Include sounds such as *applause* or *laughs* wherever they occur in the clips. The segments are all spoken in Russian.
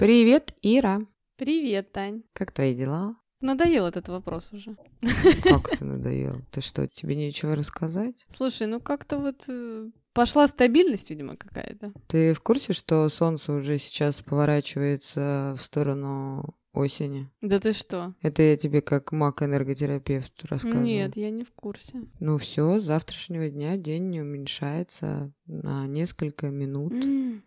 Привет, Ира. Привет, Тань. Как твои дела? Надоел этот вопрос уже. Как это надоел? Ты что, тебе нечего рассказать? Слушай, ну как-то вот э, пошла стабильность, видимо, какая-то. Ты в курсе, что Солнце уже сейчас поворачивается в сторону осени? Да ты что? Это я тебе как маг-энерготерапевт рассказываю. Нет, я не в курсе. Ну все, с завтрашнего дня день не уменьшается на несколько минут.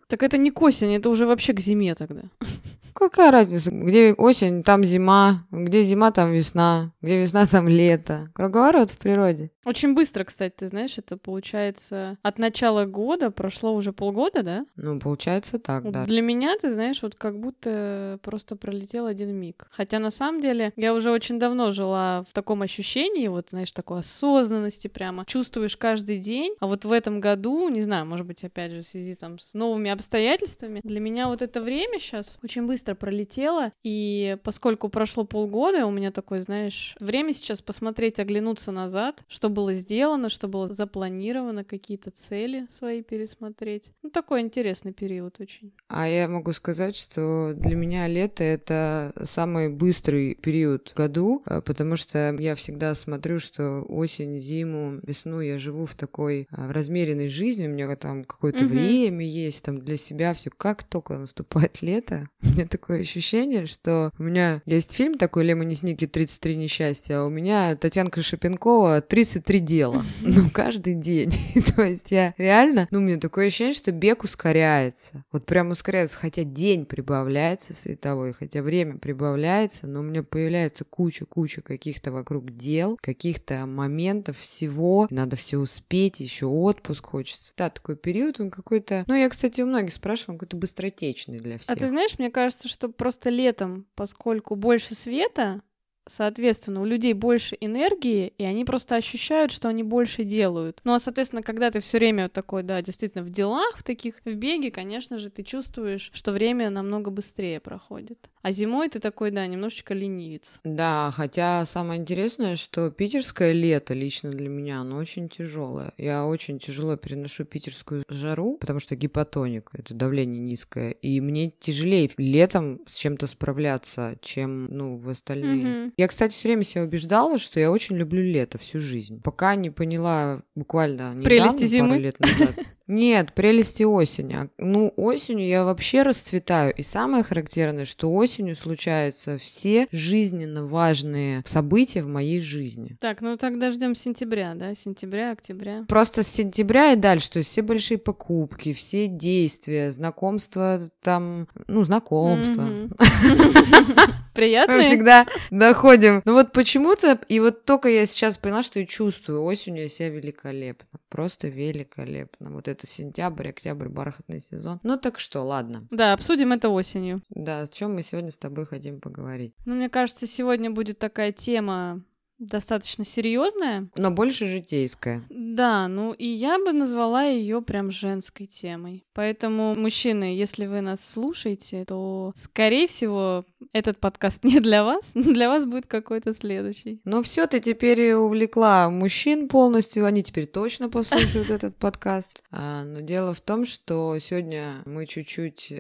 Так это не к осени, это уже вообще к зиме тогда. *laughs* Какая разница, где осень, там зима, где зима, там весна, где весна, *laughs* там лето. Круговорот в природе. Очень быстро, кстати, ты знаешь, это получается от начала года прошло уже полгода, да? Ну, получается так, Вот да. Для меня, ты знаешь, вот как будто просто пролетел один миг. Хотя на самом деле я уже очень давно жила в таком ощущении, вот, знаешь, такой осознанности прямо. Чувствуешь каждый день. А вот в этом году, не знаю, может быть, опять же, в связи там с новыми обстоятельствами, для меня вот это время сейчас очень быстро пролетело. И поскольку прошло полгода, у меня такое, знаешь, время сейчас посмотреть, оглянуться назад, что было сделано, что было запланировано, какие-то цели свои пересмотреть. Ну, такой интересный период очень. А я могу сказать, что для меня лето — это самый быстрый период в году, э, потому что я всегда смотрю, что осень, зиму, весну я живу в такой в размеренной жизни, у меня там какое-то Мгм. время есть, там для себя все. Как только наступает лето, *laughs* у меня такое ощущение, что у меня есть фильм такой «Лемони Сники. 33 несчастья», а у меня Татьянка Шапенкова «33 дела». *laughs* Ну, каждый день. *laughs* То есть я реально, ну, у меня такое ощущение, что бег ускоряется. Вот прям ускоряется, хотя день прибавляется световой, хотя время прибавляется, но у меня появляется куча-куча каких-то вокруг дел, каких-то моментов всего. Надо все успеть, еще отпуск хочется. Да, такой период, он какой-то... Ну, я, кстати, у многих спрашиваю, он какой-то быстротечный для всех. А ты знаешь, мне кажется, что просто летом, поскольку больше света, соответственно, у людей больше энергии, и они просто ощущают, что они больше делают. Ну, а, соответственно, когда ты все время вот такой, да, действительно, в делах, в таких, в беге, конечно же, ты чувствуешь, что время намного быстрее проходит. А зимой ты такой, да, немножечко ленивец. Да, хотя самое интересное, что питерское лето лично для меня, оно очень тяжелое. Я очень тяжело переношу питерскую жару, потому что гипотоник, это давление низкое, и мне тяжелее летом с чем-то справляться, чем, ну, в остальные. Мгм. Я, кстати, все время себя убеждала, что я очень люблю лето всю жизнь. Пока не поняла буквально недавно, Прелести пару зимы? лет назад. Нет, прелести осени. А, Ну, осенью я вообще расцветаю. И самое характерное, что осенью случаются все жизненно важные события в моей жизни. Так, ну тогда ждем сентября, да, сентября, октября. Просто с сентября и дальше, то есть все большие покупки, все действия, знакомства там, ну, знакомства. *laughs* Мгм. Мы Приятные? всегда доходим. Ну вот почему-то, и вот только я сейчас поняла, что я чувствую осенью я себя великолепно. Просто великолепно. Вот это сентябрь, октябрь, бархатный сезон. Ну так что, ладно. Да, обсудим это осенью. Да, о чем мы сегодня с тобой хотим поговорить. Ну, мне кажется, сегодня будет такая тема достаточно серьезная. Но больше житейская. Да, ну и я бы назвала ее прям женской темой. Поэтому, мужчины, если вы нас слушаете, то, скорее всего, этот подкаст не для вас, для вас будет какой-то следующий. Но все, ты теперь увлекла мужчин полностью, они теперь точно послушают *laughs* этот подкаст. А, но дело в том, что сегодня мы чуть-чуть,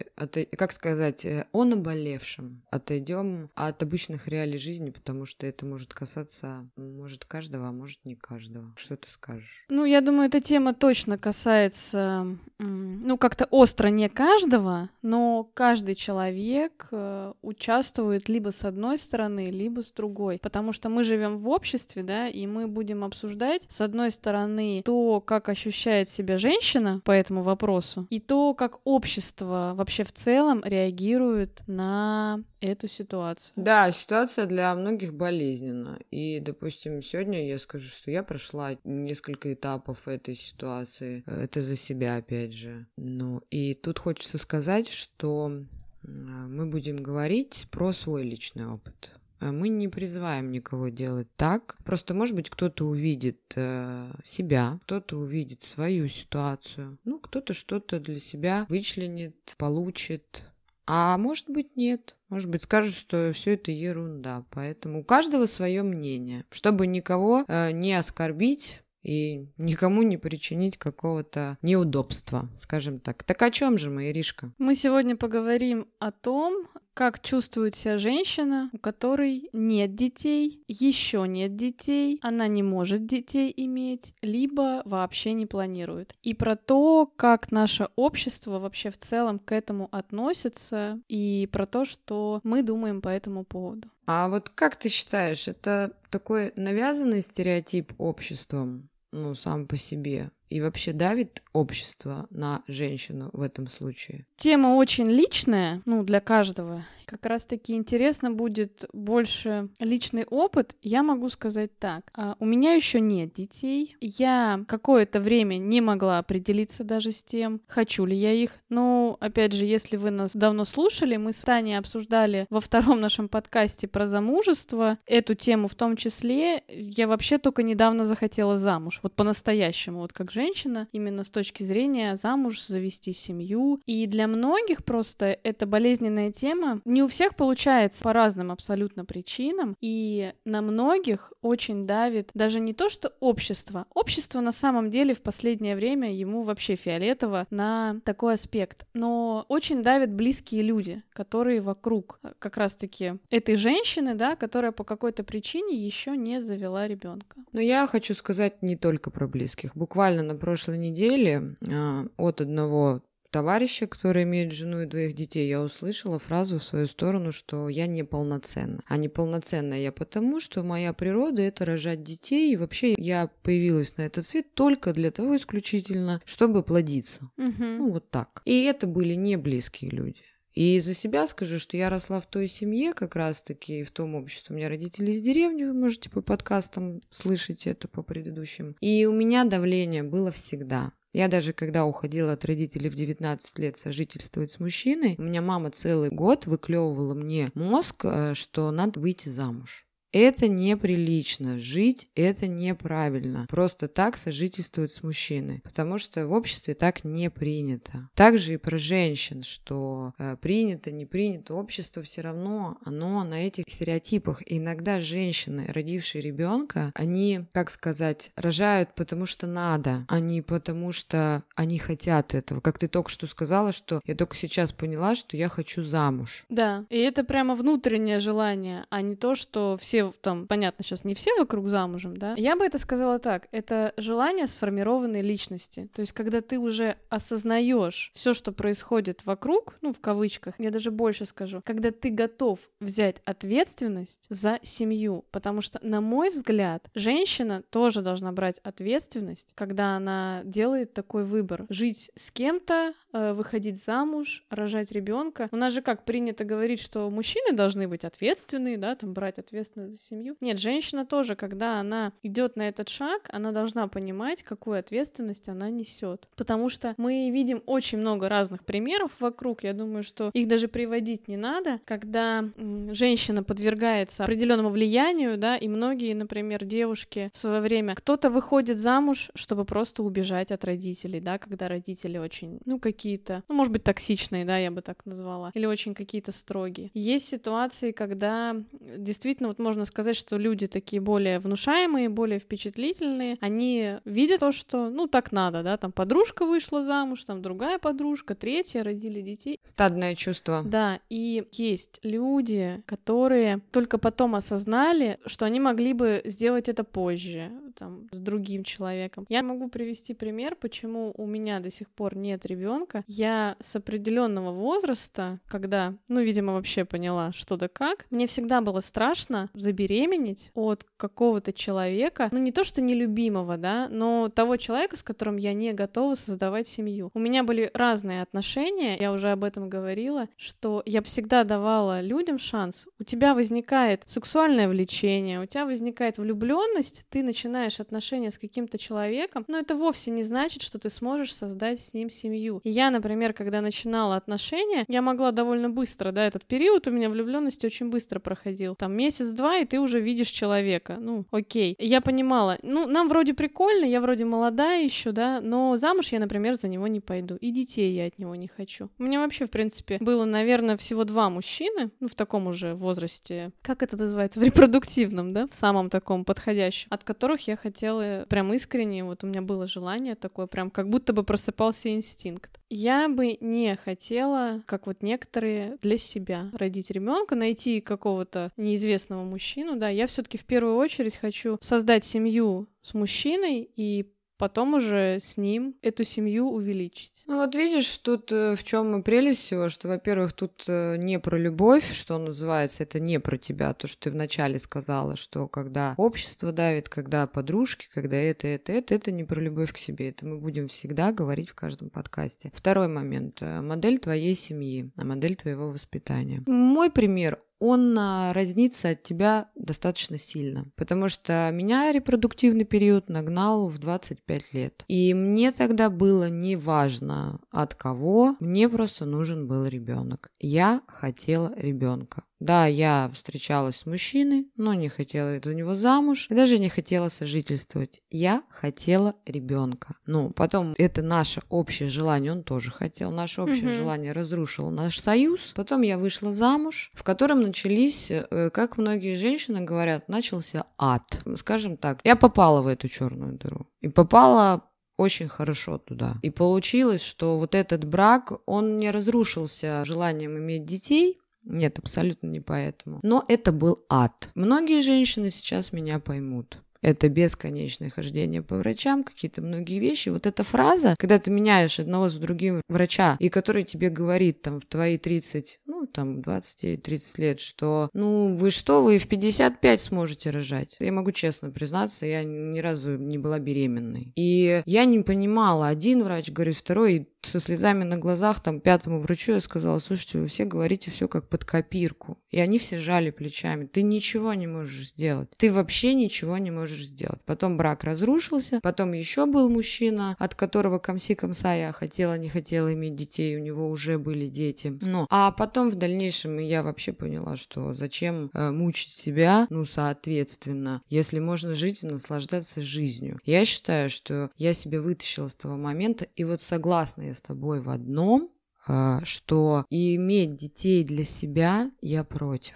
как сказать, э, о наболевшем отойдем от обычных реалий жизни, потому что это может касаться, может, каждого, а может, не каждого. Что ты скажешь? Ну, я думаю, эта тема точно касается, ну, как-то остро не каждого, но каждый человек э, участвует либо с одной стороны, либо с другой. Потому что мы живем в обществе, да, и мы будем обсуждать, с одной стороны, то, как ощущает себя женщина по этому вопросу, и то, как общество вообще в целом реагирует на эту ситуацию. Да, ситуация для многих болезненна. И, допустим, сегодня я скажу, что я прошла несколько этапов этой ситуации. Это за себя, опять же. Ну, и тут хочется сказать, что мы будем говорить про свой личный опыт. Э, Мы не призываем никого делать так. Просто, может быть, кто-то увидит э, себя, кто-то увидит свою ситуацию. Ну, кто-то что-то для себя вычленит, получит. А может быть, нет. Может быть, скажут, что все это ерунда. Поэтому у каждого свое мнение. Чтобы никого э, не оскорбить и никому не причинить какого-то неудобства, скажем так. Так о чем же мы, Иришка? Мы сегодня поговорим о том, как чувствует себя женщина, у которой нет детей, еще нет детей, она не может детей иметь, либо вообще не планирует. И про то, как наше общество вообще в целом к этому относится, и про то, что мы думаем по этому поводу. А вот как ты считаешь, это такой навязанный стереотип обществом, ну, сам по себе? И вообще давит общество на женщину в этом случае? Тема очень личная, ну, для каждого. Как раз-таки интересно будет больше личный опыт. Я могу сказать так. А, у меня еще нет детей. Я какое-то время не могла определиться даже с тем, хочу ли я их. Но, опять же, если вы нас давно слушали, мы с Таней обсуждали во втором нашем подкасте про замужество. Эту тему в том числе. Я вообще только недавно захотела замуж. Вот по-настоящему, вот как женщина женщина, именно с точки зрения замуж, завести семью. И для многих просто это болезненная тема. Не у всех получается по разным абсолютно причинам. И на многих очень давит даже не то, что общество. Общество на самом деле в последнее время ему вообще фиолетово на такой аспект. Но очень давят близкие люди, которые вокруг как раз-таки этой женщины, да, которая по какой-то причине еще не завела ребенка. Но я хочу сказать не только про близких. Буквально на прошлой неделе а, от одного товарища, который имеет жену и двоих детей, я услышала фразу в свою сторону, что я неполноценна. А неполноценная я потому, что моя природа — это рожать детей, и вообще я появилась на этот свет только для того исключительно, чтобы плодиться. Угу. Ну, вот так. И это были не близкие люди. И за себя скажу, что я росла в той семье как раз-таки, в том обществе. У меня родители из деревни, вы можете по подкастам слышать это по предыдущим. И у меня давление было всегда. Я даже когда уходила от родителей в 19 лет сожительствовать с мужчиной, у меня мама целый год выклевывала мне мозг, э, что надо выйти замуж. Это неприлично. Жить это неправильно. Просто так сожительствовать с мужчиной. Потому что в обществе так не принято. Также и про женщин, что э, принято, не принято. Общество все равно, оно на этих стереотипах. И иногда женщины, родившие ребенка, они, как сказать, рожают потому что надо, а не потому что они хотят этого. Как ты только что сказала, что я только сейчас поняла, что я хочу замуж. Да, и это прямо внутреннее желание, а не то, что все там, понятно, сейчас не все вокруг замужем, да, я бы это сказала так, это желание сформированной личности. То есть, когда ты уже осознаешь все, что происходит вокруг, ну, в кавычках, я даже больше скажу, когда ты готов взять ответственность за семью, потому что, на мой взгляд, женщина тоже должна брать ответственность, когда она делает такой выбор. Жить с кем-то, э, выходить замуж, рожать ребенка. У нас же как принято говорить, что мужчины должны быть ответственные, да, там брать ответственность за семью. Нет, женщина тоже, когда она идет на этот шаг, она должна понимать, какую ответственность она несет. Потому что мы видим очень много разных примеров вокруг. Я думаю, что их даже приводить не надо, когда женщина подвергается определенному влиянию, да, и многие, например, девушки в свое время, кто-то выходит замуж, чтобы просто убежать от родителей, да, когда родители очень, ну, какие-то, ну, может быть, токсичные, да, я бы так назвала, или очень какие-то строгие. Есть ситуации, когда действительно вот можно можно сказать, что люди такие более внушаемые, более впечатлительные, они видят то, что, ну, так надо, да, там подружка вышла замуж, там другая подружка, третья, родили детей. Стадное чувство. Да, и есть люди, которые только потом осознали, что они могли бы сделать это позже, там, с другим человеком. Я могу привести пример, почему у меня до сих пор нет ребенка. Я с определенного возраста, когда, ну, видимо, вообще поняла, что да как, мне всегда было страшно забеременеть от какого-то человека, ну не то что нелюбимого, да, но того человека, с которым я не готова создавать семью. У меня были разные отношения, я уже об этом говорила, что я всегда давала людям шанс. У тебя возникает сексуальное влечение, у тебя возникает влюбленность, ты начинаешь отношения с каким-то человеком, но это вовсе не значит, что ты сможешь создать с ним семью. Я, например, когда начинала отношения, я могла довольно быстро, да, этот период у меня влюбленности очень быстро проходил, там месяц-два, и ты уже видишь человека. Ну, окей. Я понимала, ну, нам вроде прикольно, я вроде молодая еще, да, но замуж я, например, за него не пойду. И детей я от него не хочу. У меня вообще, в принципе, было, наверное, всего два мужчины, ну, в таком уже возрасте, как это называется, в репродуктивном, да, в самом таком подходящем, от которых я хотела прям искренне, вот у меня было желание такое, прям как будто бы просыпался инстинкт. Я бы не хотела, как вот некоторые, для себя родить ребенка, найти какого-то неизвестного мужчину, да, я все-таки в первую очередь хочу создать семью с мужчиной и потом уже с ним эту семью увеличить. Ну вот видишь, тут э, в чем прелесть всего, что, во-первых, тут э, не про любовь, что называется, это не про тебя, то, что ты вначале сказала, что когда общество давит, когда подружки, когда это, это, это, это не про любовь к себе, это мы будем всегда говорить в каждом подкасте. Второй момент. Э, модель твоей семьи, а модель твоего воспитания. Мой пример, он а, разнится от тебя достаточно сильно. Потому что меня репродуктивный период нагнал в 25 лет. И мне тогда было не важно от кого, мне просто нужен был ребенок. Я хотела ребенка. Да, я встречалась с мужчиной, но не хотела за него замуж, и даже не хотела сожительствовать. Я хотела ребенка. Ну, потом это наше общее желание, он тоже хотел. Наше общее угу. желание разрушило наш союз. Потом я вышла замуж, в котором начались, э, как многие женщины говорят, начался ад. Скажем так, я попала в эту черную дыру. И попала очень хорошо туда. И получилось, что вот этот брак, он не разрушился желанием иметь детей, нет, абсолютно не поэтому. Но это был ад. Многие женщины сейчас меня поймут это бесконечное хождение по врачам, какие-то многие вещи. Вот эта фраза, когда ты меняешь одного за другим врача, и который тебе говорит там в твои 30, ну там 29-30 лет, что ну вы что, вы в 55 сможете рожать. Я могу честно признаться, я ни разу не была беременной. И я не понимала, один врач говорит, второй, со слезами на глазах там пятому врачу я сказала, слушайте, вы все говорите все как под копирку. И они все жали плечами. Ты ничего не можешь сделать. Ты вообще ничего не можешь сделать. Потом брак разрушился, потом еще был мужчина, от которого комси комса я хотела, не хотела иметь детей, у него уже были дети. Ну, а потом в дальнейшем я вообще поняла, что зачем э, мучить себя, ну, соответственно, если можно жить и наслаждаться жизнью. Я считаю, что я себя вытащила с того момента, и вот согласна с тобой в одном, а, что иметь детей для себя я против.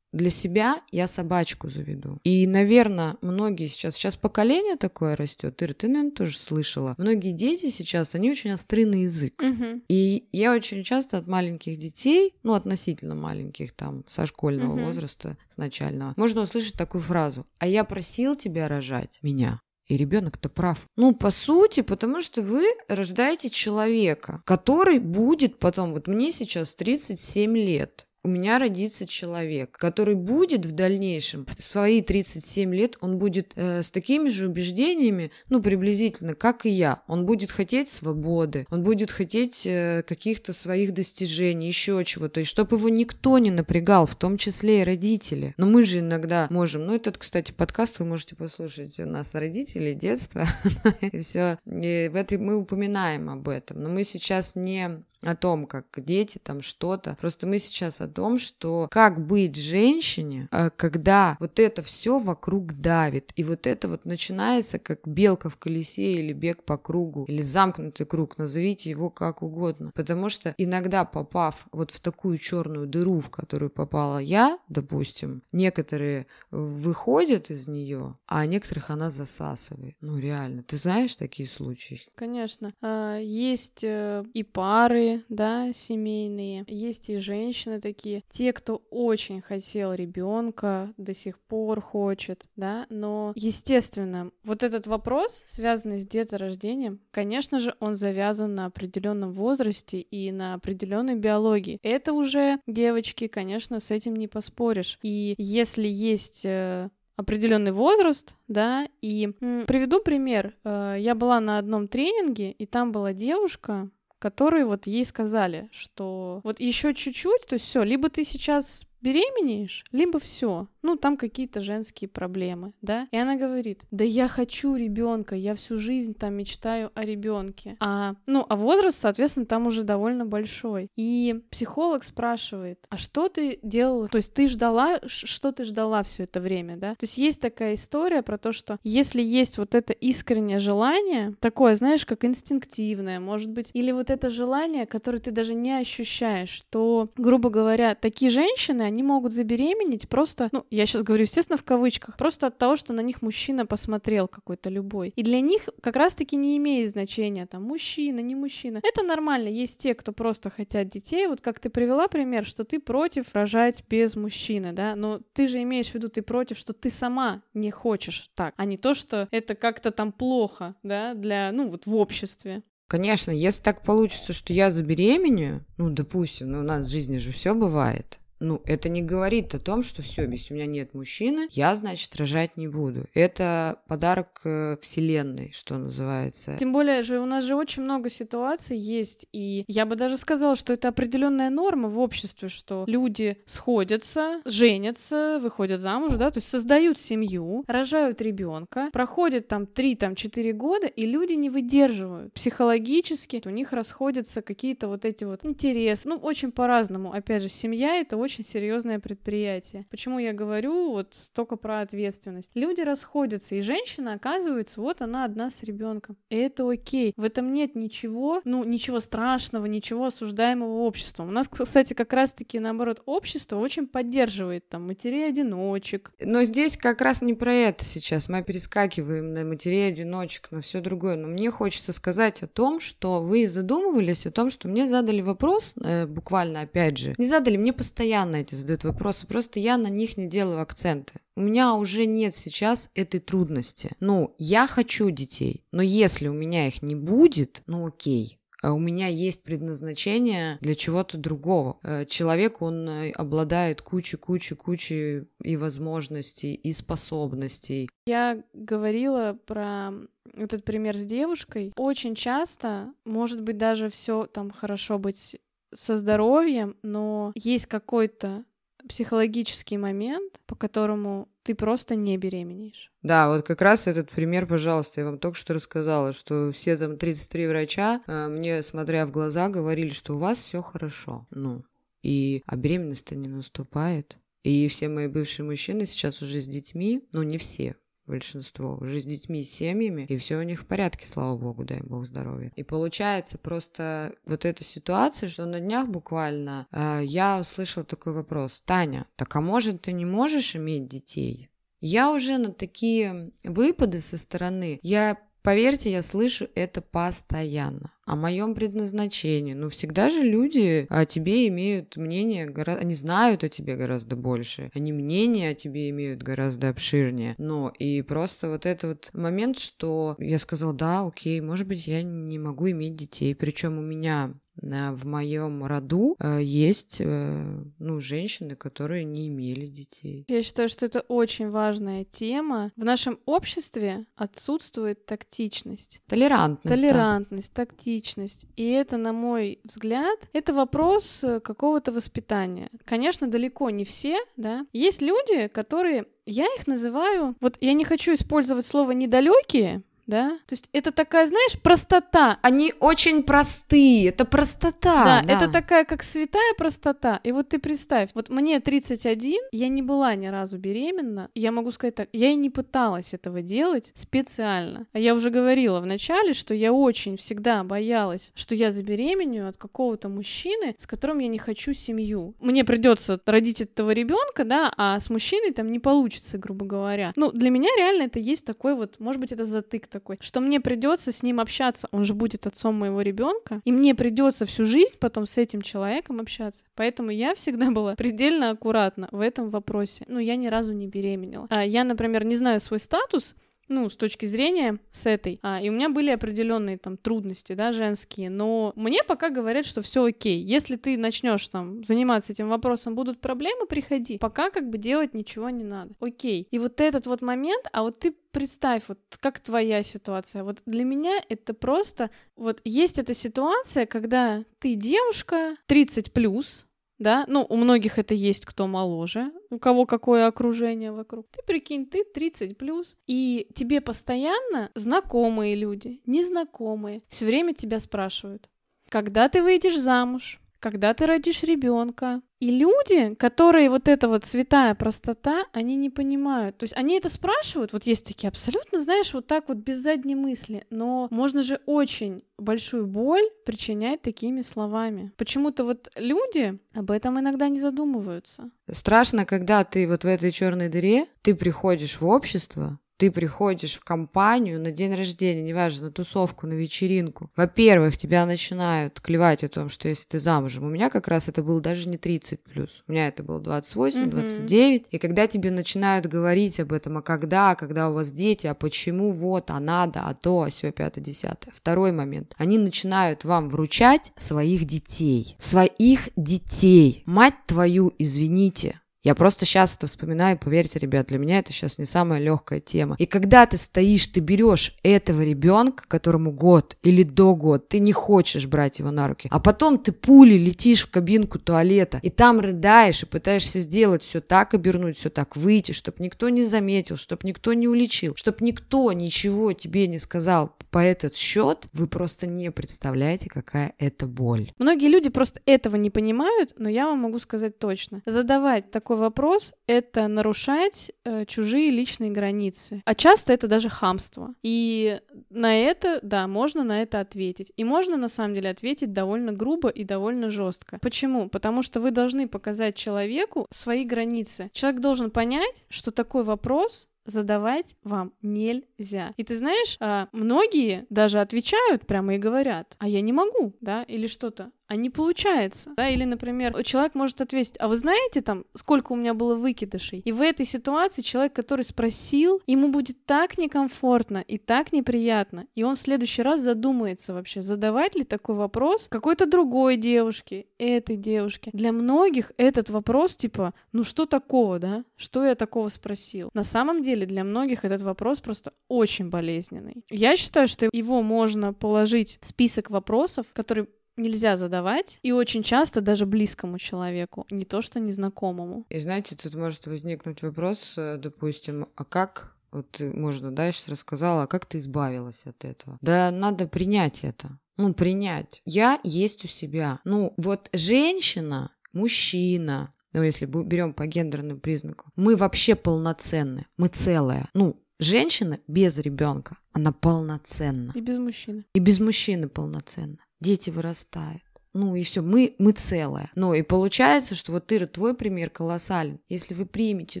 Для себя я собачку заведу. И, наверное, многие сейчас, сейчас поколение такое растет, Ира, ты, наверное, тоже слышала. Многие дети сейчас, они очень остры на язык. Угу. И я очень часто от маленьких детей, ну, относительно маленьких, там, со школьного угу. возраста, с начального, можно услышать такую фразу. А я просил тебя рожать меня. И ребенок-то прав. Ну, по сути, потому что вы рождаете человека, который будет потом, вот мне сейчас 37 лет, у меня родится человек, который будет в дальнейшем, в свои 37 лет, он будет э, с такими же убеждениями, ну, приблизительно, как и я. Он будет хотеть свободы, он будет хотеть э, каких-то своих достижений, еще чего. То есть, чтобы его никто не напрягал, в том числе и родители. Но мы же иногда можем, ну, этот, кстати, подкаст вы можете послушать у нас родители, детства, *laughs* и все. И в этой мы упоминаем об этом. Но мы сейчас не о том, как дети там что-то. Просто мы сейчас о том, что как быть женщине, э, когда вот это все вокруг давит, и вот это вот начинается как белка в колесе или бег по кругу, или замкнутый круг, назовите его как угодно. Потому что иногда попав вот в такую черную дыру, в которую попала я, допустим, некоторые выходят из нее, а некоторых она засасывает. Ну реально, ты знаешь такие случаи? Конечно. А, есть э, и пары, да, семейные. Есть и женщины такие, те, кто очень хотел ребенка, до сих пор хочет, да, но, естественно, вот этот вопрос, связанный с деторождением, конечно же, он завязан на определенном возрасте и на определенной биологии. Это уже, девочки, конечно, с этим не поспоришь. И если есть э, определенный возраст, да, и м, приведу пример. Э, я была на одном тренинге, и там была девушка, которые вот ей сказали, что вот еще чуть-чуть, то есть все, либо ты сейчас беременеешь, либо все, ну, там какие-то женские проблемы, да. И она говорит, да я хочу ребенка, я всю жизнь там мечтаю о ребенке. А, ну, а возраст, соответственно, там уже довольно большой. И психолог спрашивает, а что ты делала? То есть ты ждала, что ты ждала все это время, да? То есть есть такая история про то, что если есть вот это искреннее желание, такое, знаешь, как инстинктивное, может быть, или вот это желание, которое ты даже не ощущаешь, то, грубо говоря, такие женщины, они могут забеременеть просто, ну, я сейчас говорю, естественно, в кавычках, просто от того, что на них мужчина посмотрел какой-то любой. И для них как раз-таки не имеет значения, там, мужчина, не мужчина. Это нормально. Есть те, кто просто хотят детей. Вот как ты привела пример, что ты против рожать без мужчины, да, но ты же имеешь в виду, ты против, что ты сама не хочешь так, а не то, что это как-то там плохо, да, для, ну, вот в обществе. Конечно, если так получится, что я забеременею, ну, допустим, ну, у нас в жизни же все бывает, ну, это не говорит о том, что все, у меня нет мужчины, я, значит, рожать не буду. Это подарок э, Вселенной, что называется. Тем более же у нас же очень много ситуаций есть, и я бы даже сказала, что это определенная норма в обществе, что люди сходятся, женятся, выходят замуж, да, то есть создают семью, рожают ребенка, проходит там 3-4 года, и люди не выдерживают психологически, у них расходятся какие-то вот эти вот интересы, ну, очень по-разному. Опять же, семья — это очень очень серьезное предприятие. Почему я говорю вот столько про ответственность? Люди расходятся, и женщина оказывается, вот она одна с ребенком. И это окей. В этом нет ничего, ну, ничего страшного, ничего осуждаемого обществом. У нас, кстати, как раз-таки наоборот, общество очень поддерживает там матерей-одиночек. Но здесь как раз не про это сейчас. Мы перескакиваем на матерей-одиночек, на все другое. Но мне хочется сказать о том, что вы задумывались о том, что мне задали вопрос, э, буквально опять же, не задали мне постоянно постоянно эти задают вопросы, просто я на них не делаю акценты. У меня уже нет сейчас этой трудности. Ну, я хочу детей, но если у меня их не будет, ну окей, а у меня есть предназначение для чего-то другого. Э, человек, он э, обладает кучей-кучей-кучей и возможностей, и способностей. Я говорила про этот пример с девушкой. Очень часто, может быть, даже все там хорошо быть со здоровьем, но есть какой-то психологический момент, по которому ты просто не беременеешь. Да, вот как раз этот пример, пожалуйста, я вам только что рассказала, что все там 33 врача э, мне, смотря в глаза, говорили, что у вас все хорошо. Ну, и а беременность-то не наступает. И все мои бывшие мужчины сейчас уже с детьми, ну не все, большинство, уже с детьми, с семьями, и все у них в порядке, слава богу, дай бог здоровья. И получается просто вот эта ситуация, что на днях буквально э, я услышала такой вопрос. Таня, так а может ты не можешь иметь детей? Я уже на такие выпады со стороны, я Поверьте, я слышу это постоянно. О моем предназначении. Ну, всегда же люди о тебе имеют мнение, гораздо... они знают о тебе гораздо больше. Они мнение о тебе имеют гораздо обширнее. Но и просто вот этот вот момент, что я сказала, да, окей, может быть, я не могу иметь детей. Причем у меня в моем роду э, есть э, ну, женщины, которые не имели детей. Я считаю, что это очень важная тема. В нашем обществе отсутствует тактичность. Толерантность. Толерантность, да. тактичность. И это, на мой взгляд, это вопрос э, какого-то воспитания. Конечно, далеко не все, да. Есть люди, которые я их называю, вот я не хочу использовать слово недалекие, да? То есть это такая, знаешь, простота. Они очень простые, это простота. Да, да, это такая как святая простота. И вот ты представь, вот мне 31, я не была ни разу беременна, я могу сказать так, я и не пыталась этого делать специально. А я уже говорила в начале, что я очень всегда боялась, что я забеременею от какого-то мужчины, с которым я не хочу семью. Мне придется родить этого ребенка, да, а с мужчиной там не получится, грубо говоря. Ну, для меня реально это есть такой вот, может быть, это затык такой, что мне придется с ним общаться, он же будет отцом моего ребенка, и мне придется всю жизнь потом с этим человеком общаться. Поэтому я всегда была предельно аккуратна в этом вопросе. Ну, я ни разу не беременела. А я, например, не знаю свой статус, ну, с точки зрения с этой. А, и у меня были определенные там трудности, да, женские, но мне пока говорят, что все окей. Если ты начнешь там заниматься этим вопросом, будут проблемы, приходи. Пока как бы делать ничего не надо. Окей. И вот этот вот момент, а вот ты представь, вот как твоя ситуация. Вот для меня это просто, вот есть эта ситуация, когда ты девушка 30 плюс, да, ну, у многих это есть, кто моложе, у кого какое окружение вокруг. Ты прикинь, ты 30 плюс, и тебе постоянно знакомые люди, незнакомые, все время тебя спрашивают, когда ты выйдешь замуж, когда ты родишь ребенка. И люди, которые вот эта вот святая простота, они не понимают. То есть они это спрашивают, вот есть такие абсолютно, знаешь, вот так вот без задней мысли, но можно же очень большую боль причинять такими словами. Почему-то вот люди об этом иногда не задумываются. Страшно, когда ты вот в этой черной дыре, ты приходишь в общество, ты приходишь в компанию на день рождения, неважно, на тусовку, на вечеринку. Во-первых, тебя начинают клевать о том, что если ты замужем, у меня как раз это было даже не 30 плюс, у меня это было 28, mm-hmm. 29, и когда тебе начинают говорить об этом, а когда, когда у вас дети, а почему, вот, а надо, а то, а все, пятое, десятое. Второй момент. Они начинают вам вручать своих детей. Своих детей. Мать твою, извините, я просто сейчас это вспоминаю, поверьте, ребят, для меня это сейчас не самая легкая тема. И когда ты стоишь, ты берешь этого ребенка, которому год или до год, ты не хочешь брать его на руки, а потом ты пулей летишь в кабинку туалета, и там рыдаешь, и пытаешься сделать все так, обернуть все так, выйти, чтобы никто не заметил, чтобы никто не уличил, чтобы никто ничего тебе не сказал по этот счет, вы просто не представляете, какая это боль. Многие люди просто этого не понимают, но я вам могу сказать точно. Задавать такой вопрос — это нарушать э, чужие личные границы. А часто это даже хамство. И на это, да, можно на это ответить. И можно, на самом деле, ответить довольно грубо и довольно жестко. Почему? Потому что вы должны показать человеку свои границы. Человек должен понять, что такой вопрос задавать вам нельзя. И ты знаешь, а, многие даже отвечают прямо и говорят, а я не могу, да, или что-то а не получается. Да? Или, например, человек может ответить, а вы знаете там, сколько у меня было выкидышей? И в этой ситуации человек, который спросил, ему будет так некомфортно и так неприятно, и он в следующий раз задумается вообще, задавать ли такой вопрос какой-то другой девушке, этой девушке. Для многих этот вопрос типа, ну что такого, да? Что я такого спросил? На самом деле для многих этот вопрос просто очень болезненный. Я считаю, что его можно положить в список вопросов, которые нельзя задавать, и очень часто даже близкому человеку, не то что незнакомому. И знаете, тут может возникнуть вопрос, э, допустим, а как вот можно, да, я сейчас рассказала, а как ты избавилась от этого? Да надо принять это. Ну, принять. Я есть у себя. Ну, вот женщина, мужчина, ну, если берем по гендерному признаку, мы вообще полноценны, мы целая. Ну, женщина без ребенка, она полноценна. И без мужчины. И без мужчины полноценна дети вырастают. Ну и все, мы, мы целое. Ну и получается, что вот, Ира, твой пример колоссален. Если вы примете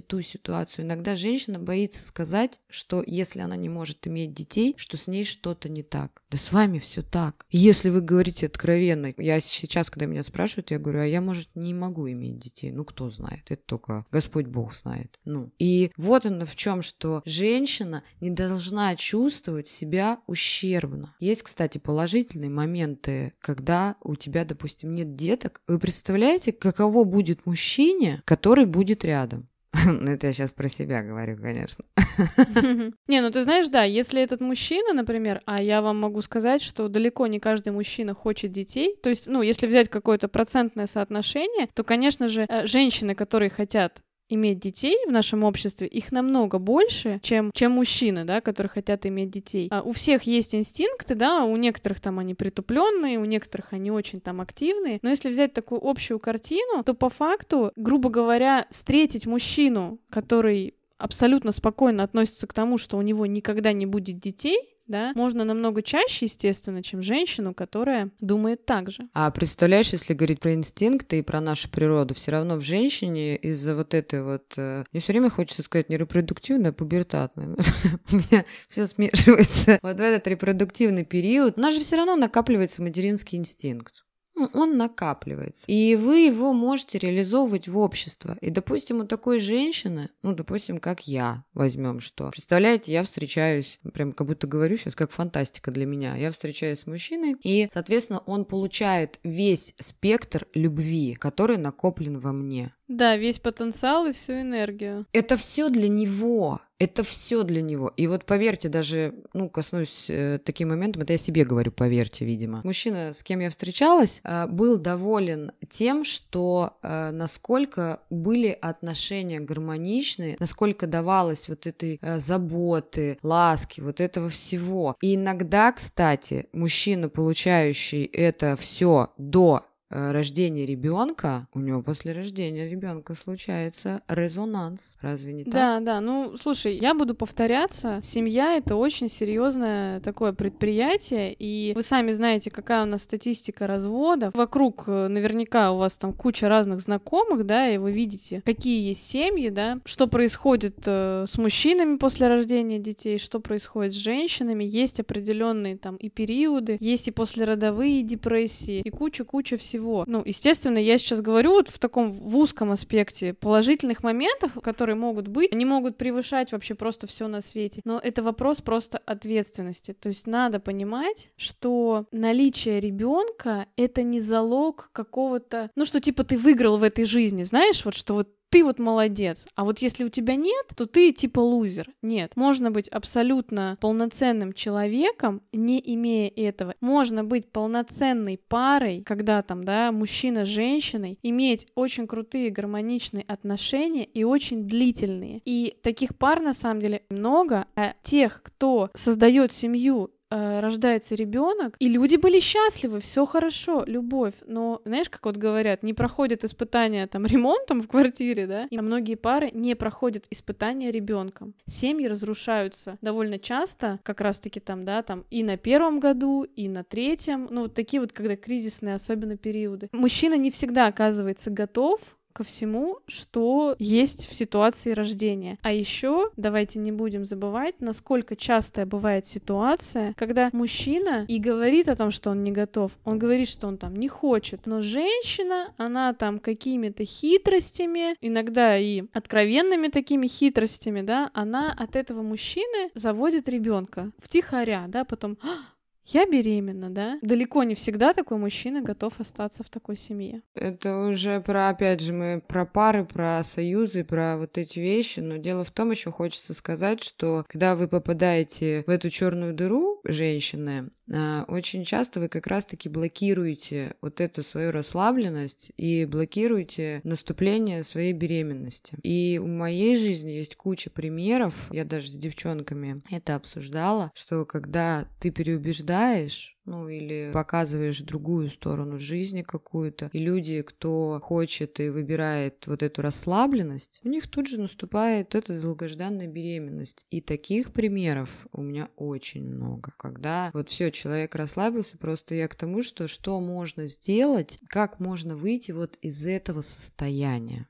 ту ситуацию, иногда женщина боится сказать, что если она не может иметь детей, что с ней что-то не так. Да с вами все так. Если вы говорите откровенно, я сейчас, когда меня спрашивают, я говорю, а я, может, не могу иметь детей. Ну, кто знает, это только Господь Бог знает. Ну, и вот оно в чем, что женщина не должна чувствовать себя ущербно. Есть, кстати, положительные моменты, когда у тебя допустим, нет деток, вы представляете, каково будет мужчине, который будет рядом? *laughs* Ну, это я сейчас про себя говорю, конечно. *laughs* Не, ну ты знаешь, да, если этот мужчина, например, а я вам могу сказать, что далеко не каждый мужчина хочет детей, то есть, ну, если взять какое-то процентное соотношение, то, конечно же, э, женщины, которые хотят иметь детей в нашем обществе, их намного больше, чем, чем мужчины, да, которые хотят иметь детей. А у всех есть инстинкты, да, у некоторых там они притупленные, у некоторых они очень там активные, но если взять такую общую картину, то по факту, грубо говоря, встретить мужчину, который абсолютно спокойно относится к тому, что у него никогда не будет детей, да, можно намного чаще, естественно, чем женщину, которая думает так же. А представляешь, если говорить про инстинкты и про нашу природу, все равно в женщине из-за вот этой вот... Э, мне все время хочется сказать не репродуктивная, а пубертатная. *laughs* У меня все смешивается. Вот в этот репродуктивный период у нас же все равно накапливается материнский инстинкт он накапливается. И вы его можете реализовывать в общество. И, допустим, у такой женщины, ну, допустим, как я, возьмем что. Представляете, я встречаюсь, прям как будто говорю сейчас, как фантастика для меня. Я встречаюсь с мужчиной, и, соответственно, он получает весь спектр любви, который накоплен во мне. Да, весь потенциал и всю энергию. Это все для него. Это все для него. И вот поверьте, даже, ну, коснусь э, таким моментом, это я себе говорю, поверьте, видимо. Мужчина, с кем я встречалась, э, был доволен тем, что э, насколько были отношения гармоничные, насколько давалось вот этой э, заботы, ласки, вот этого всего. И иногда, кстати, мужчина, получающий это все до рождения ребенка, у него после рождения ребенка случается резонанс. Разве не так? Да, да. Ну, слушай, я буду повторяться. Семья это очень серьезное такое предприятие, и вы сами знаете, какая у нас статистика разводов. Вокруг э, наверняка у вас там куча разных знакомых, да, и вы видите, какие есть семьи, да, что происходит э, с мужчинами после рождения детей, что происходит с женщинами. Есть определенные там и периоды, есть и послеродовые депрессии, и куча-куча всего. Ну, естественно, я сейчас говорю вот в таком в узком аспекте положительных моментов, которые могут быть, они могут превышать вообще просто все на свете. Но это вопрос просто ответственности. То есть надо понимать, что наличие ребенка это не залог какого-то, ну что типа ты выиграл в этой жизни, знаешь, вот что вот ты вот молодец, а вот если у тебя нет, то ты типа лузер. Нет, можно быть абсолютно полноценным человеком, не имея этого. Можно быть полноценной парой, когда там, да, мужчина с женщиной, иметь очень крутые гармоничные отношения и очень длительные. И таких пар на самом деле много, а тех, кто создает семью э, рождается ребенок, и люди были счастливы, все хорошо, любовь. Но знаешь, как вот говорят, не проходят испытания там ремонтом в квартире, да, и многие пары не проходят испытания ребенком. Семьи разрушаются довольно часто, как раз-таки там, да, там и на первом году, и на третьем, ну вот такие вот, когда кризисные особенно периоды. Мужчина не всегда оказывается готов ко всему, что есть в ситуации рождения. А еще давайте не будем забывать, насколько частая бывает ситуация, когда мужчина и говорит о том, что он не готов, он говорит, что он там не хочет, но женщина, она там какими-то хитростями, иногда и откровенными такими хитростями, да, она от этого мужчины заводит ребенка втихаря, да, потом «А, я беременна, да? Далеко не всегда такой мужчина готов остаться в такой семье. Это уже про, опять же, мы про пары, про союзы, про вот эти вещи. Но дело в том, еще хочется сказать, что когда вы попадаете в эту черную дыру, женщины, а, очень часто вы как раз-таки блокируете вот эту свою расслабленность и блокируете наступление своей беременности. И в моей жизни есть куча примеров, я даже с девчонками это обсуждала, что когда ты переубеждаешь ну или показываешь другую сторону жизни какую-то. И люди, кто хочет и выбирает вот эту расслабленность, у них тут же наступает эта долгожданная беременность. И таких примеров у меня очень много, когда вот все, человек расслабился, просто я к тому, что что можно сделать, как можно выйти вот из этого состояния.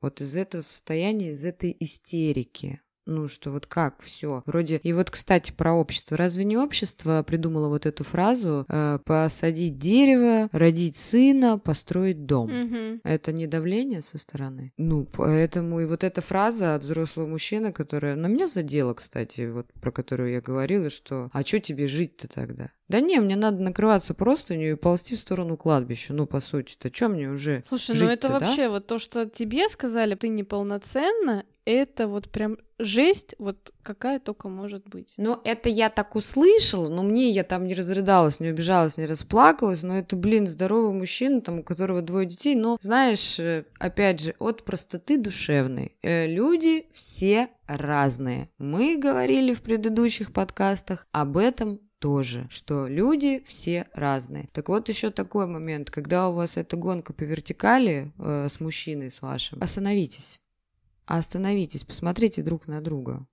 Вот из этого состояния, из этой истерики. Ну, что вот как все. Вроде. И вот, кстати, про общество. Разве не общество придумало вот эту фразу э, посадить дерево, родить сына, построить дом? Угу. Это не давление со стороны. Ну, поэтому и вот эта фраза от взрослого мужчины, которая на меня задела, кстати, вот про которую я говорила, что а что тебе жить-то тогда? Да не, мне надо накрываться простынью и ползти в сторону кладбища. Ну, по сути-то, что мне уже Слушай, ну это да? вообще вот то, что тебе сказали, ты неполноценна, это вот прям жесть, вот какая только может быть. Ну, это я так услышала, но мне я там не разрыдалась, не убежалась, не расплакалась, но это, блин, здоровый мужчина, там, у которого двое детей, но, знаешь, э, опять же, от простоты душевной. Э, люди все разные. Мы говорили в предыдущих подкастах об этом тоже, что люди все разные. Так вот еще такой момент, когда у вас эта гонка по вертикали э, с мужчиной, с вашим, остановитесь. Остановитесь, посмотрите друг на друга.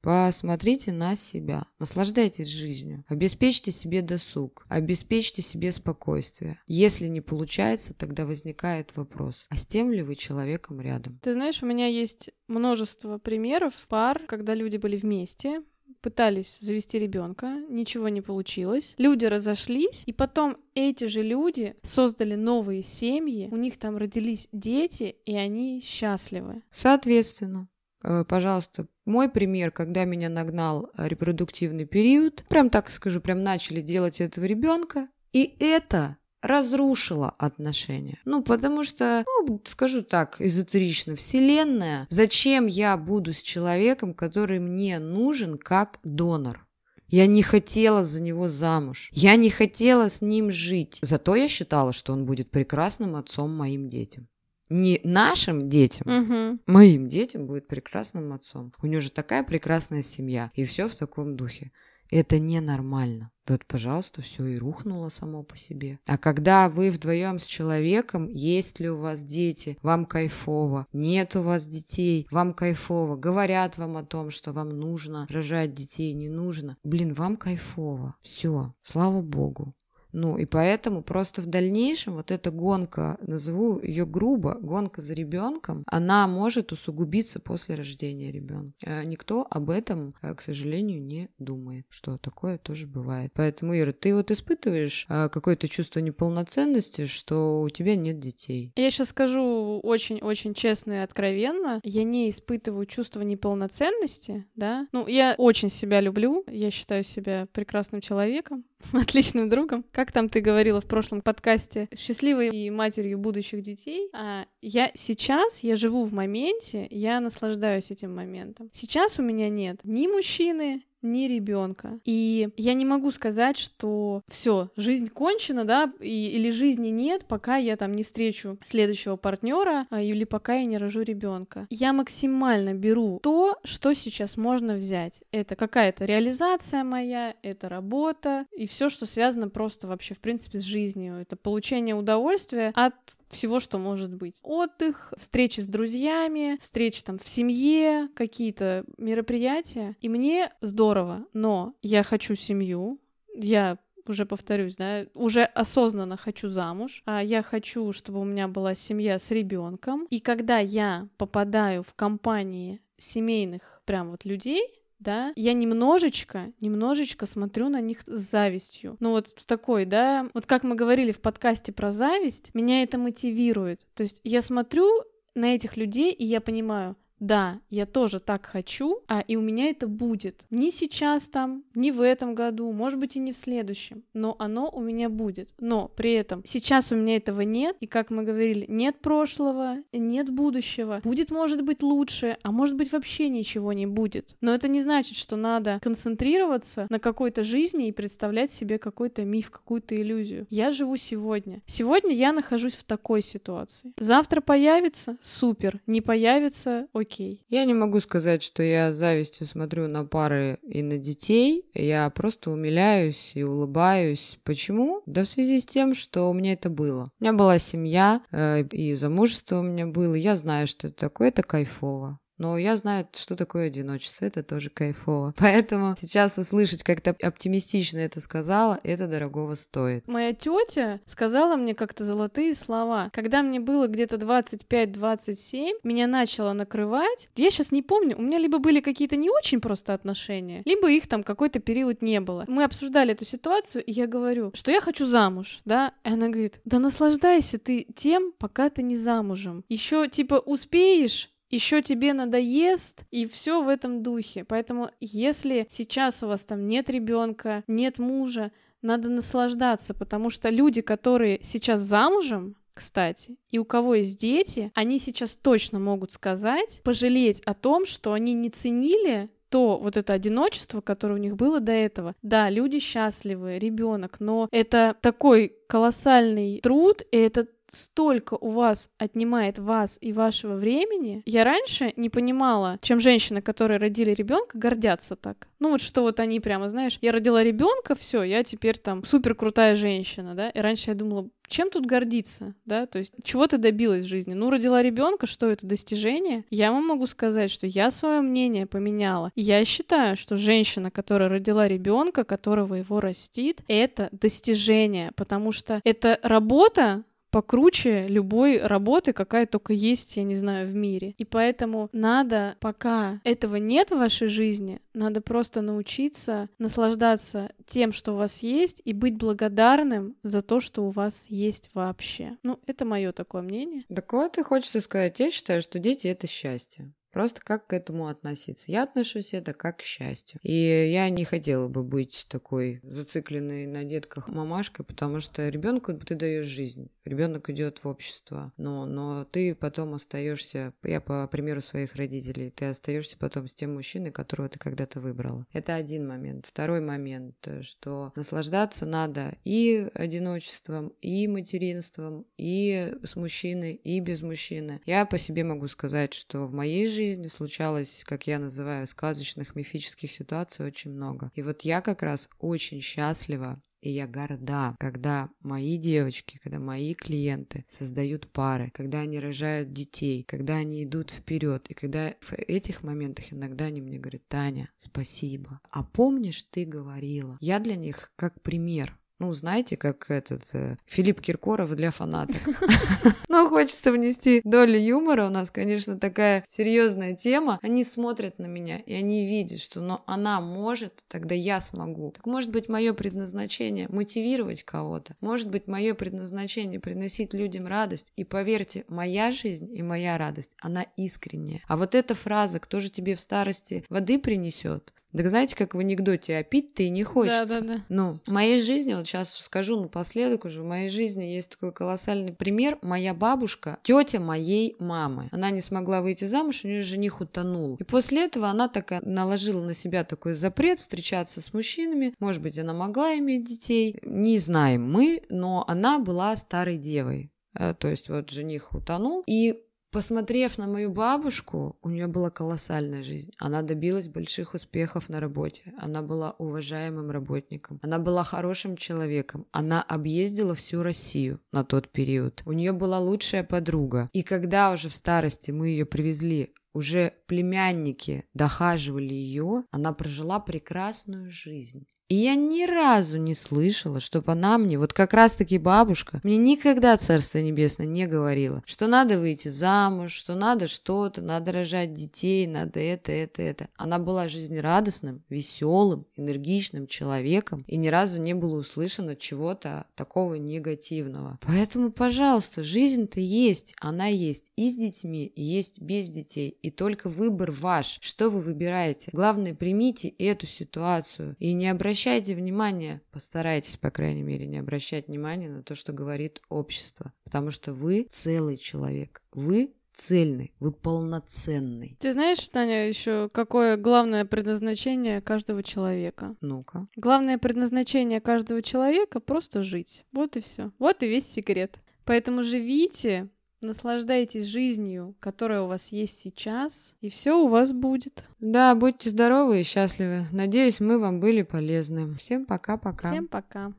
Посмотрите на себя, наслаждайтесь жизнью, обеспечьте себе досуг, обеспечьте себе спокойствие. Если не получается, тогда возникает вопрос, а с тем ли вы человеком рядом? Ты знаешь, у меня есть множество примеров пар, когда люди были вместе, пытались завести ребенка, ничего не получилось. Люди разошлись, и потом эти же люди создали новые семьи, у них там родились дети, и они счастливы. Соответственно, э, пожалуйста, мой пример, когда меня нагнал репродуктивный период, прям так скажу, прям начали делать этого ребенка, и это разрушила отношения. Ну, потому что, ну, скажу так, эзотерично, вселенная, зачем я буду с человеком, который мне нужен как донор? Я не хотела за него замуж. Я не хотела с ним жить. Зато я считала, что он будет прекрасным отцом моим детям. Не нашим детям, угу. моим детям будет прекрасным отцом. У него же такая прекрасная семья. И все в таком духе. Это ненормально. Вот, пожалуйста, все и рухнуло само по себе. А когда вы вдвоем с человеком, есть ли у вас дети, вам кайфово, нет у вас детей, вам кайфово, говорят вам о том, что вам нужно рожать детей, не нужно. Блин, вам кайфово. Все, слава богу. Ну и поэтому просто в дальнейшем вот эта гонка, назову ее грубо, гонка за ребенком, она может усугубиться после рождения ребенка. Э, никто об этом, э, к сожалению, не думает, что такое тоже бывает. Поэтому, Ира, ты вот испытываешь э, какое-то чувство неполноценности, что у тебя нет детей. Я сейчас скажу очень-очень честно и откровенно. Я не испытываю чувство неполноценности, да. Ну, я очень себя люблю, я считаю себя прекрасным человеком, *laughs* отличным другом. Как там ты говорила в прошлом подкасте, счастливой и матерью будущих детей. А я сейчас, я живу в моменте, я наслаждаюсь этим моментом. Сейчас у меня нет ни мужчины, ни ребенка. И я не могу сказать, что все, жизнь кончена, да, и, или жизни нет, пока я там не встречу следующего партнера, а, или пока я не рожу ребенка. Я максимально беру то, что сейчас можно взять. Это какая-то реализация моя, это работа и все, что связано просто вообще в принципе с жизнью. Это получение удовольствия от всего, что может быть. Отдых, встречи с друзьями, встречи там в семье, какие-то мероприятия. И мне здорово, но я хочу семью, я уже повторюсь, да, уже осознанно хочу замуж, а я хочу, чтобы у меня была семья с ребенком. И когда я попадаю в компании семейных прям вот людей, да, я немножечко, немножечко смотрю на них с завистью. Ну вот с такой, да, вот как мы говорили в подкасте про зависть, меня это мотивирует. То есть я смотрю на этих людей, и я понимаю, да, я тоже так хочу, а и у меня это будет. Не сейчас там, не в этом году, может быть и не в следующем, но оно у меня будет. Но при этом сейчас у меня этого нет, и как мы говорили, нет прошлого, нет будущего. Будет, может быть, лучше, а может быть вообще ничего не будет. Но это не значит, что надо концентрироваться на какой-то жизни и представлять себе какой-то миф, какую-то иллюзию. Я живу сегодня. Сегодня я нахожусь в такой ситуации. Завтра появится? Супер. Не появится? Окей окей. Я не могу сказать, что я завистью смотрю на пары и на детей. Я просто умиляюсь и улыбаюсь. Почему? Да в связи с тем, что у меня это было. У меня была семья, э, и замужество у меня было. Я знаю, что это такое. Это кайфово. Но я знаю, что такое одиночество, это тоже кайфово. *laughs* Поэтому сейчас услышать, как то оптимистично это сказала, это дорогого стоит. Моя тетя сказала мне как-то золотые слова. Когда мне было где-то 25-27, меня начало накрывать. Я сейчас не помню, у меня либо были какие-то не очень просто отношения, либо их там какой-то период не было. Мы обсуждали эту ситуацию, и я говорю, что я хочу замуж, да? И она говорит, да наслаждайся ты тем, пока ты не замужем. Еще типа успеешь еще тебе надоест, и все в этом духе. Поэтому, если сейчас у вас там нет ребенка, нет мужа, надо наслаждаться, потому что люди, которые сейчас замужем, кстати, и у кого есть дети, они сейчас точно могут сказать, пожалеть о том, что они не ценили то вот это одиночество, которое у них было до этого. Да, люди счастливы, ребенок, но это такой колоссальный труд, и это столько у вас отнимает вас и вашего времени. Я раньше не понимала, чем женщины, которые родили ребенка, гордятся так. Ну вот что вот они прямо, знаешь, я родила ребенка, все, я теперь там супер крутая женщина, да. И раньше я думала, чем тут гордиться, да, то есть чего ты добилась в жизни? Ну, родила ребенка, что это достижение? Я вам могу сказать, что я свое мнение поменяла. Я считаю, что женщина, которая родила ребенка, которого его растит, это достижение, потому что это работа, покруче любой работы, какая только есть, я не знаю, в мире. И поэтому надо, пока этого нет в вашей жизни, надо просто научиться наслаждаться тем, что у вас есть, и быть благодарным за то, что у вас есть вообще. Ну, это мое такое мнение. Так вот, и хочется сказать, я считаю, что дети — это счастье. Просто как к этому относиться. Я отношусь это как к счастью. И я не хотела бы быть такой зацикленной на детках мамашкой, потому что ребенку ты даешь жизнь. Ребенок идет в общество, но, но ты потом остаешься, я по примеру своих родителей, ты остаешься потом с тем мужчиной, которого ты когда-то выбрала. Это один момент. Второй момент, что наслаждаться надо и одиночеством, и материнством, и с мужчиной, и без мужчины. Я по себе могу сказать, что в моей жизни жизни случалось, как я называю, сказочных мифических ситуаций очень много. И вот я как раз очень счастлива и я горда, когда мои девочки, когда мои клиенты создают пары, когда они рожают детей, когда они идут вперед, и когда в этих моментах иногда они мне говорят, Таня, спасибо. А помнишь, ты говорила? Я для них как пример. Ну, знаете, как этот э, Филипп Киркоров для фанатов. *laughs* *laughs* Но хочется внести долю юмора. У нас, конечно, такая серьезная тема. Они смотрят на меня, и они видят, что но она может, тогда я смогу. Так может быть, мое предназначение мотивировать кого-то. Может быть, мое предназначение приносить людям радость. И поверьте, моя жизнь и моя радость, она искренняя. А вот эта фраза «Кто же тебе в старости воды принесет?» Так знаете, как в анекдоте, а пить-то и не хочется. Да, да, да. Ну, в моей жизни, вот сейчас скажу напоследок уже, в моей жизни есть такой колоссальный пример. Моя бабушка, тетя моей мамы. Она не смогла выйти замуж, у нее жених утонул. И после этого она так наложила на себя такой запрет встречаться с мужчинами. Может быть, она могла иметь детей. Не знаем мы, но она была старой девой. Э, то есть вот жених утонул, и Посмотрев на мою бабушку, у нее была колоссальная жизнь. Она добилась больших успехов на работе. Она была уважаемым работником. Она была хорошим человеком. Она объездила всю Россию на тот период. У нее была лучшая подруга. И когда уже в старости мы ее привезли уже племянники дохаживали ее, она прожила прекрасную жизнь. И я ни разу не слышала, чтобы она мне, вот как раз-таки бабушка, мне никогда Царство Небесное не говорила, что надо выйти замуж, что надо что-то, надо рожать детей, надо это, это, это. Она была жизнерадостным, веселым, энергичным человеком, и ни разу не было услышано чего-то такого негативного. Поэтому, пожалуйста, жизнь-то есть, она есть и с детьми, и есть без детей, и только выбор ваш, что вы выбираете. Главное, примите эту ситуацию и не обращайтесь обращайте внимание, постарайтесь, по крайней мере, не обращать внимания на то, что говорит общество, потому что вы целый человек, вы цельный, вы полноценный. Ты знаешь, Таня, еще какое главное предназначение каждого человека? Ну-ка. Главное предназначение каждого человека просто жить. Вот и все. Вот и весь секрет. Поэтому живите, Наслаждайтесь жизнью, которая у вас есть сейчас, и все у вас будет. Да, будьте здоровы и счастливы. Надеюсь, мы вам были полезны. Всем пока-пока. Всем пока.